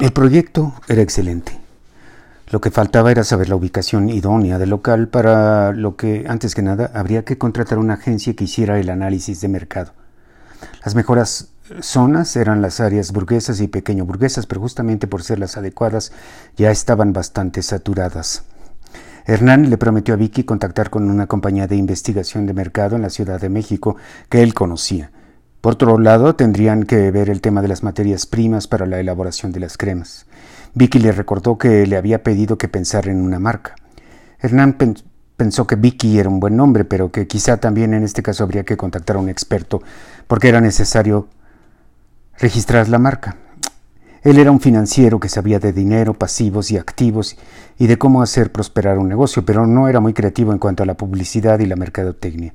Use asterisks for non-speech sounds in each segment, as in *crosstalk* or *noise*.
El proyecto era excelente. Lo que faltaba era saber la ubicación idónea del local, para lo que, antes que nada, habría que contratar una agencia que hiciera el análisis de mercado. Las mejores zonas eran las áreas burguesas y pequeño burguesas, pero justamente por ser las adecuadas ya estaban bastante saturadas. Hernán le prometió a Vicky contactar con una compañía de investigación de mercado en la Ciudad de México que él conocía. Por otro lado, tendrían que ver el tema de las materias primas para la elaboración de las cremas. Vicky le recordó que le había pedido que pensara en una marca. Hernán pensó que Vicky era un buen nombre, pero que quizá también en este caso habría que contactar a un experto, porque era necesario registrar la marca. Él era un financiero que sabía de dinero, pasivos y activos y de cómo hacer prosperar un negocio, pero no era muy creativo en cuanto a la publicidad y la mercadotecnia.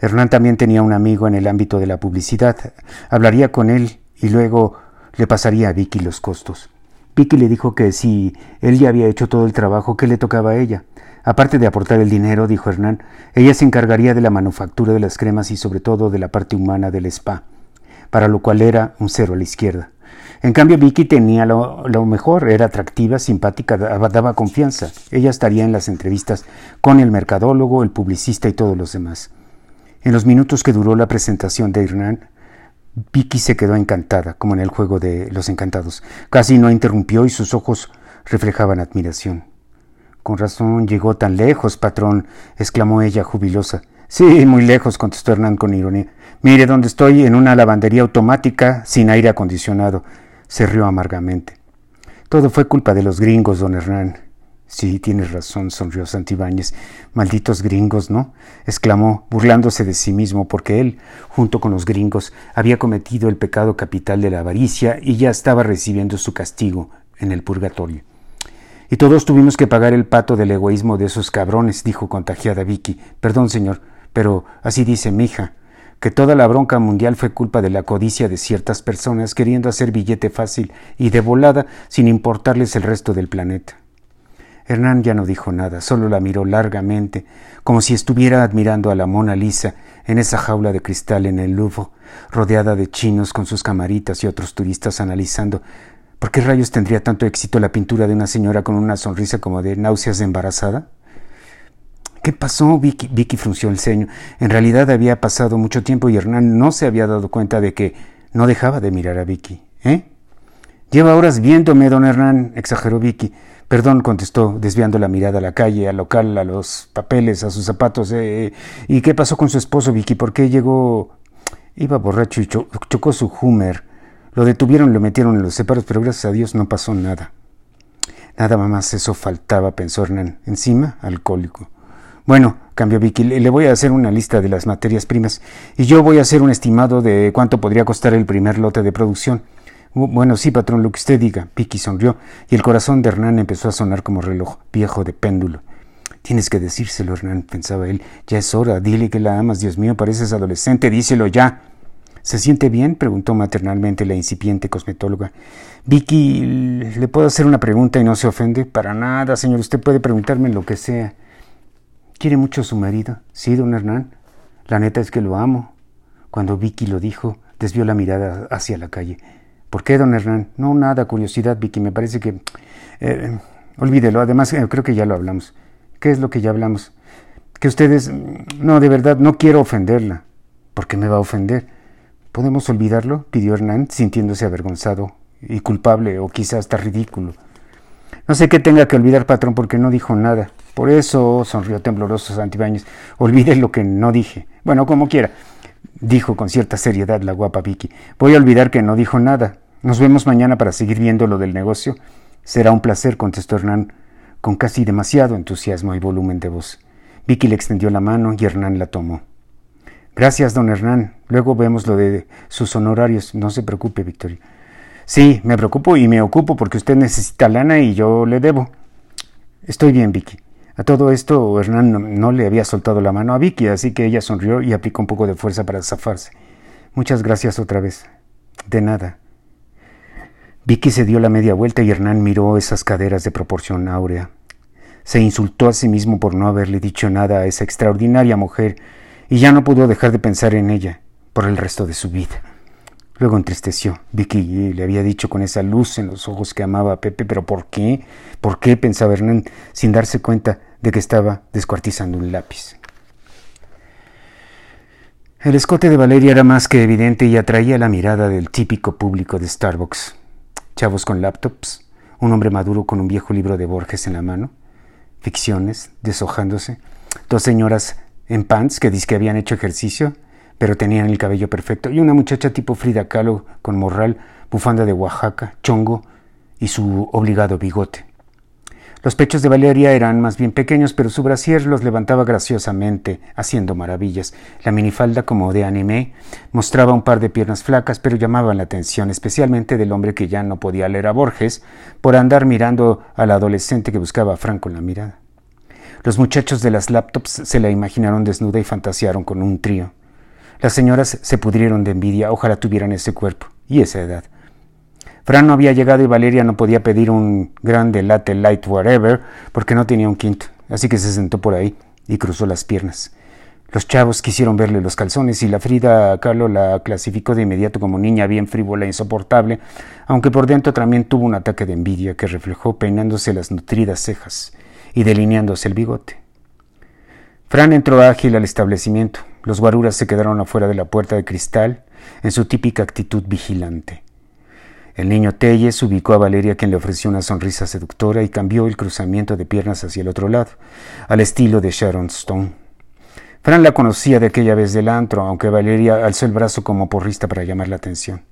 Hernán también tenía un amigo en el ámbito de la publicidad. Hablaría con él y luego le pasaría a Vicky los costos. Vicky le dijo que si él ya había hecho todo el trabajo, ¿qué le tocaba a ella? Aparte de aportar el dinero, dijo Hernán, ella se encargaría de la manufactura de las cremas y sobre todo de la parte humana del spa, para lo cual era un cero a la izquierda. En cambio, Vicky tenía lo, mejor, era atractiva, simpática, daba confianza. Ella estaría en las entrevistas con el mercadólogo, el publicista y todos los demás. En los minutos que duró la presentación de Hernán, Vicky se quedó encantada, como en el juego de los encantados. Casi no interrumpió y sus ojos reflejaban admiración. Con razón llegó tan lejos, patrón, exclamó ella jubilosa. Sí, muy lejos, contestó Hernán con ironía. Mire dónde estoy, en una lavandería automática sin aire acondicionado se rió amargamente. Todo fue culpa de los gringos, don Hernán. Sí, tienes razón, sonrió Santibáñez. Malditos gringos, ¿no? exclamó, burlándose de sí mismo, porque él, junto con los gringos, había cometido el pecado capital de la avaricia y ya estaba recibiendo su castigo en el purgatorio. Y todos tuvimos que pagar el pato del egoísmo de esos cabrones, dijo contagiada Vicky. Perdón, señor, pero así dice mi hija que toda la bronca mundial fue culpa de la codicia de ciertas personas queriendo hacer billete fácil y de volada sin importarles el resto del planeta. Hernán ya no dijo nada, solo la miró largamente, como si estuviera admirando a la Mona Lisa en esa jaula de cristal en el Louvre, rodeada de chinos con sus camaritas y otros turistas analizando ¿por qué rayos tendría tanto éxito la pintura de una señora con una sonrisa como de náuseas embarazada? ¿Qué pasó? Vicky, Vicky frunció el ceño. En realidad había pasado mucho tiempo y Hernán no se había dado cuenta de que no dejaba de mirar a Vicky. ¿Eh? Lleva horas viéndome, don Hernán, exageró Vicky. Perdón, contestó, desviando la mirada a la calle, al local, a los papeles, a sus zapatos. Eh, eh. ¿Y qué pasó con su esposo, Vicky? ¿Por qué llegó? Iba borracho y chocó su Hummer. Lo detuvieron, lo metieron en los separos, pero gracias a Dios no pasó nada. Nada más eso faltaba, pensó Hernán. Encima, alcohólico. Bueno, cambió Vicky, le voy a hacer una lista de las materias primas y yo voy a hacer un estimado de cuánto podría costar el primer lote de producción. Bueno, sí, patrón, lo que usted diga. Vicky sonrió y el corazón de Hernán empezó a sonar como reloj viejo de péndulo. Tienes que decírselo, Hernán, pensaba él. Ya es hora, dile que la amas, Dios mío, pareces adolescente, díselo ya. ¿Se siente bien? preguntó maternalmente la incipiente cosmetóloga. Vicky, ¿le puedo hacer una pregunta y no se ofende? Para nada, señor, usted puede preguntarme lo que sea. ¿Quiere mucho a su marido? Sí, don Hernán. La neta es que lo amo. Cuando Vicky lo dijo, desvió la mirada hacia la calle. ¿Por qué, don Hernán? No, nada, curiosidad, Vicky. Me parece que... Eh, olvídelo. Además, eh, creo que ya lo hablamos. ¿Qué es lo que ya hablamos? Que ustedes... No, de verdad, no quiero ofenderla. ¿Por qué me va a ofender? ¿Podemos olvidarlo? pidió Hernán, sintiéndose avergonzado y culpable, o quizás hasta ridículo. No sé qué tenga que olvidar, patrón, porque no dijo nada. Por eso, sonrió tembloroso Santibáñez, olvide lo que no dije. Bueno, como quiera, dijo con cierta seriedad la guapa Vicky. Voy a olvidar que no dijo nada. Nos vemos mañana para seguir viendo lo del negocio. Será un placer, contestó Hernán, con casi demasiado entusiasmo y volumen de voz. Vicky le extendió la mano y Hernán la tomó. Gracias, don Hernán. Luego vemos lo de sus honorarios. No se preocupe, Victoria. Sí, me preocupo y me ocupo porque usted necesita lana y yo le debo. Estoy bien, Vicky. A todo esto, Hernán no, le había soltado la mano a Vicky, así que ella sonrió y aplicó un poco de fuerza para zafarse. Muchas gracias otra vez. De nada. Vicky se dio la media vuelta y Hernán miró esas caderas de proporción áurea. Se insultó a sí mismo por no haberle dicho nada a esa extraordinaria mujer y ya no pudo dejar de pensar en ella por el resto de su vida. Luego entristeció. Vicky le había dicho con esa luz en los ojos que amaba a Pepe, pero ¿por qué? ¿Por qué? pensaba Hernán, sin darse cuenta de que estaba descuartizando un lápiz. El escote de Valeria era más que evidente y atraía la mirada del típico público de Starbucks. Chavos con laptops, un hombre maduro con un viejo libro de Borges en la mano, ficciones, deshojándose, dos señoras en pants que que habían hecho ejercicio, pero tenían el cabello perfecto, y una muchacha tipo Frida Kahlo con morral, bufanda de Oaxaca, chongo y su obligado bigote. Los pechos de Valeria eran más bien pequeños, pero su brasier los levantaba graciosamente, haciendo maravillas. La minifalda, como de anime, mostraba un par de piernas flacas, pero llamaban la atención, especialmente del hombre que ya no podía leer a Borges, por andar mirando al adolescente que buscaba a Frank con la mirada. Los muchachos de las laptops se la imaginaron desnuda y fantasearon con un trío. Las señoras se pudrieron de envidia, ojalá tuvieran ese cuerpo y esa edad. Fran no había llegado y Valeria no podía pedir un grande latte light whatever porque no tenía un quinto, así que se sentó por ahí y cruzó las piernas. Los chavos quisieron verle los calzones y la Frida Carlo la clasificó de inmediato como niña bien frívola e insoportable, aunque por dentro también tuvo un ataque de envidia que reflejó peinándose las nutridas cejas y delineándose el bigote. Fran entró ágil al establecimiento. Los guaruras se quedaron afuera de la puerta de cristal en su típica actitud vigilante. El niño Telles ubicó a Valeria quien le ofreció una sonrisa seductora y cambió el cruzamiento de piernas hacia el otro lado, al estilo de Sharon Stone. Fran la conocía de aquella vez del antro, aunque Valeria alzó el brazo como porrista para llamar la atención.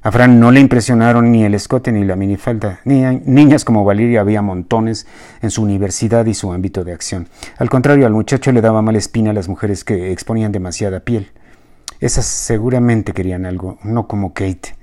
A Fran no le impresionaron ni el escote ni la minifalda. Ni niñas como Valeria había montones en su universidad y su ámbito de acción. Al contrario, al muchacho le daba mala espina a las mujeres que exponían demasiada piel. Esas seguramente querían algo, no como Kate.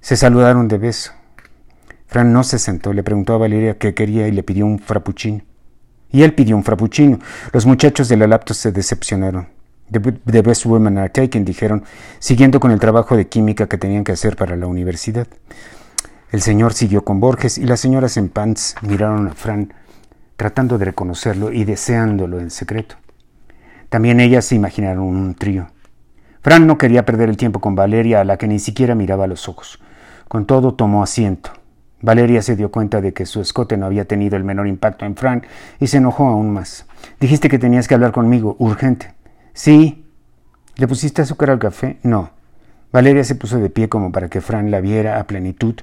Se saludaron de beso. Fran no se sentó, le preguntó a Valeria qué quería y le pidió un frappuccino. Y él pidió un frappuccino. Los muchachos de la laptop se decepcionaron. The, best women are taken, dijeron, siguiendo con el trabajo de química que tenían que hacer para la universidad. El señor siguió con Borges y las señoras en pants miraron a Fran, tratando de reconocerlo y deseándolo en secreto. También ellas se imaginaron un trío. Fran no quería perder el tiempo con Valeria, a la que ni siquiera miraba los ojos. Con todo tomó asiento. Valeria se dio cuenta de que su escote no había tenido el menor impacto en Fran y se enojó aún más. Dijiste que tenías que hablar conmigo, urgente. Sí. ¿Le pusiste azúcar al café? No. Valeria se puso de pie como para que Fran la viera a plenitud,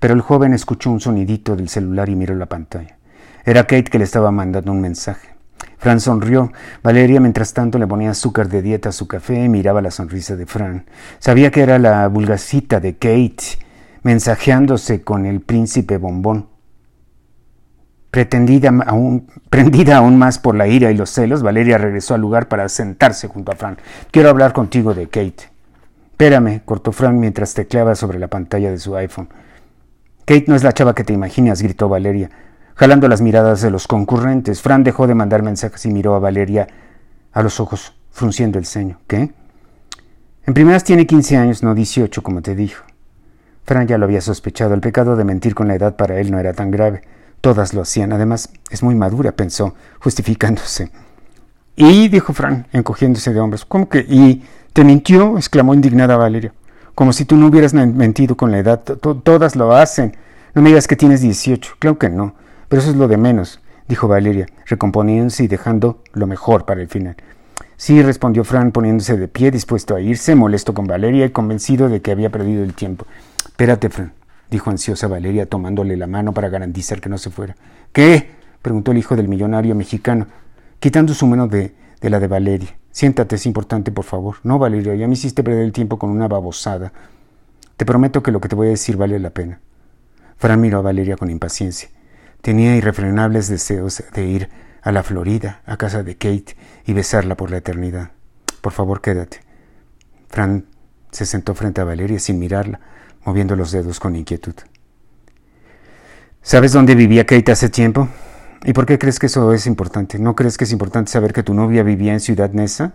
pero el joven escuchó un sonidito del celular y miró la pantalla. Era Kate que le estaba mandando un mensaje. Fran sonrió. Valeria, mientras tanto, le ponía azúcar de dieta a su café y miraba la sonrisa de Fran. Sabía que era la vulgacita de Kate, mensajeándose con el príncipe bombón. Pretendida aún, *laughs* prendida aún más por la ira y los celos, Valeria regresó al lugar para sentarse junto a Fran. Quiero hablar contigo de Kate. Espérame, cortó Fran mientras tecleaba sobre la pantalla de su iPhone. Kate no es la chava que te imaginas, gritó Valeria, jalando las miradas de los concurrentes. Fran dejó de mandar mensajes y miró a Valeria a los ojos, frunciendo el ceño. ¿Qué? En primeras tiene 15 años, no 18, como te dijo. Fran ya lo había sospechado. El pecado de mentir con la edad para él no era tan grave. Todas lo hacían. Además, es muy madura, pensó, justificándose. Y, dijo Fran, encogiéndose de hombros. ¿Cómo que? ¿Y te mintió? exclamó indignada Valeria. Como si tú no hubieras mentido con la edad. Todas lo hacen. No me digas que tienes 18. Claro que no. Pero eso es lo de menos, dijo Valeria, recomponiéndose y dejando lo mejor para el final. Sí, respondió Fran poniéndose de pie, dispuesto a irse, molesto con Valeria y convencido de que había perdido el tiempo. Espérate, Fran, dijo ansiosa Valeria, tomándole la mano para garantizar que no se fuera. ¿Qué? preguntó el hijo del millonario mexicano, quitando su mano de, de la de Valeria. Siéntate, es importante, por favor. No, Valeria, ya me hiciste perder el tiempo con una babosada. Te prometo que lo que te voy a decir vale la pena. Fran miró a Valeria con impaciencia. Tenía irrefrenables deseos de ir a la Florida, a casa de Kate, y besarla por la eternidad. Por favor, quédate. Fran se sentó frente a Valeria sin mirarla, moviendo los dedos con inquietud. ¿Sabes dónde vivía Kate hace tiempo? ¿Y por qué crees que eso es importante? ¿No crees que es importante saber que tu novia vivía en Ciudad Neza?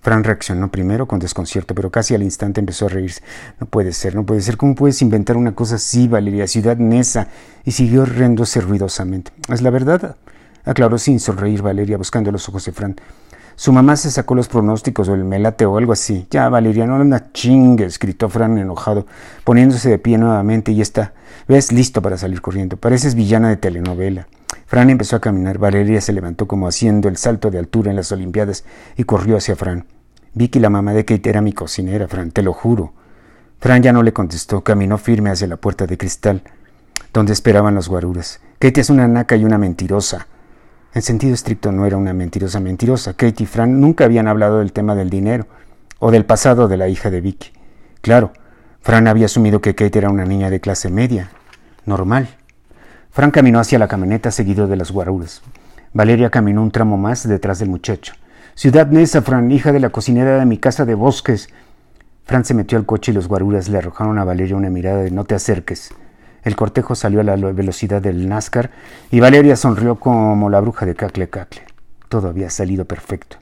Fran reaccionó primero con desconcierto, pero casi al instante empezó a reírse. No puede ser, no puede ser. ¿Cómo puedes inventar una cosa así, Valeria? Ciudad Nesa. Y siguió riéndose ruidosamente. ¿Es la verdad? Aclaró sin sonreír Valeria, buscando los ojos de Fran. Su mamá se sacó los pronósticos o el melate o algo así. Ya, Valeria, no una chingues, gritó Fran enojado, poniéndose de pie nuevamente y está. Ves, listo para salir corriendo. Pareces villana de telenovela. Fran empezó a caminar. Valeria se levantó como haciendo el salto de altura en las Olimpiadas y corrió hacia Fran. Vicky, la mamá de Kate, era mi cocinera, Fran, te lo juro. Fran ya no le contestó, caminó firme hacia la puerta de cristal, donde esperaban los guaruras. Kate es una naca y una mentirosa. En sentido estricto no era una mentirosa mentirosa. Kate y Fran nunca habían hablado del tema del dinero o del pasado de la hija de Vicky. Claro, Fran había asumido que Kate era una niña de clase media, normal. Fran caminó hacia la camioneta seguido de las guaruras. Valeria caminó un tramo más detrás del muchacho. Ciudad Nesa, Fran, hija de la cocinera de mi casa de bosques. Fran se metió al coche y los guaruras le arrojaron a Valeria una mirada de no te acerques. El cortejo salió a la velocidad del NASCAR y Valeria sonrió como la bruja de Cacle Cacle. Todo había salido perfecto.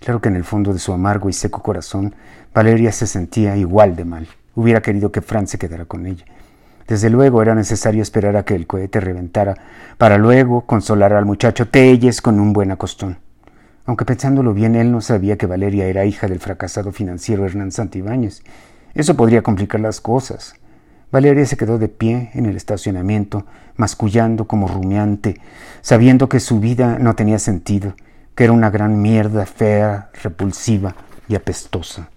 Claro que en el fondo de su amargo y seco corazón, Valeria se sentía igual de mal. Hubiera querido que Fran se quedara con ella. Desde luego era necesario esperar a que el cohete reventara, para luego consolar al muchacho Telles con un buen acostón. Aunque pensándolo bien, él no sabía que Valeria era hija del fracasado financiero Hernán Santibáñez. Eso podría complicar las cosas. Valeria se quedó de pie en el estacionamiento, mascullando como rumiante, sabiendo que su vida no tenía sentido, que era una gran mierda fea, repulsiva y apestosa.